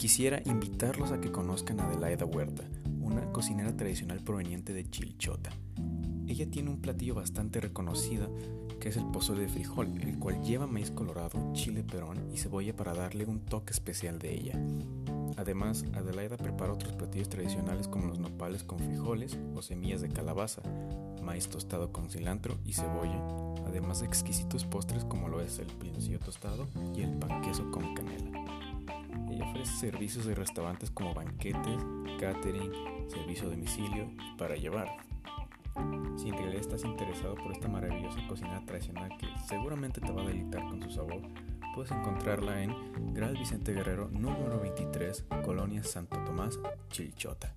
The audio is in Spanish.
quisiera invitarlos a que conozcan a Adelaida Huerta, una cocinera tradicional proveniente de Chilchota. Ella tiene un platillo bastante reconocido que es el pozole de frijol, el cual lleva maíz colorado, chile perón y cebolla para darle un toque especial de ella. Además, Adelaida prepara otros platillos tradicionales como los nopales con frijoles o semillas de calabaza, maíz tostado con cilantro y cebolla, además de exquisitos postres como lo es el piloncillo tostado y el pan queso con canela. Servicios de restaurantes como banquetes, catering, servicio a domicilio para llevar. Si en realidad estás interesado por esta maravillosa cocina tradicional que seguramente te va a deleitar con su sabor, puedes encontrarla en Gran Vicente Guerrero número 23, Colonia Santo Tomás, Chilchota.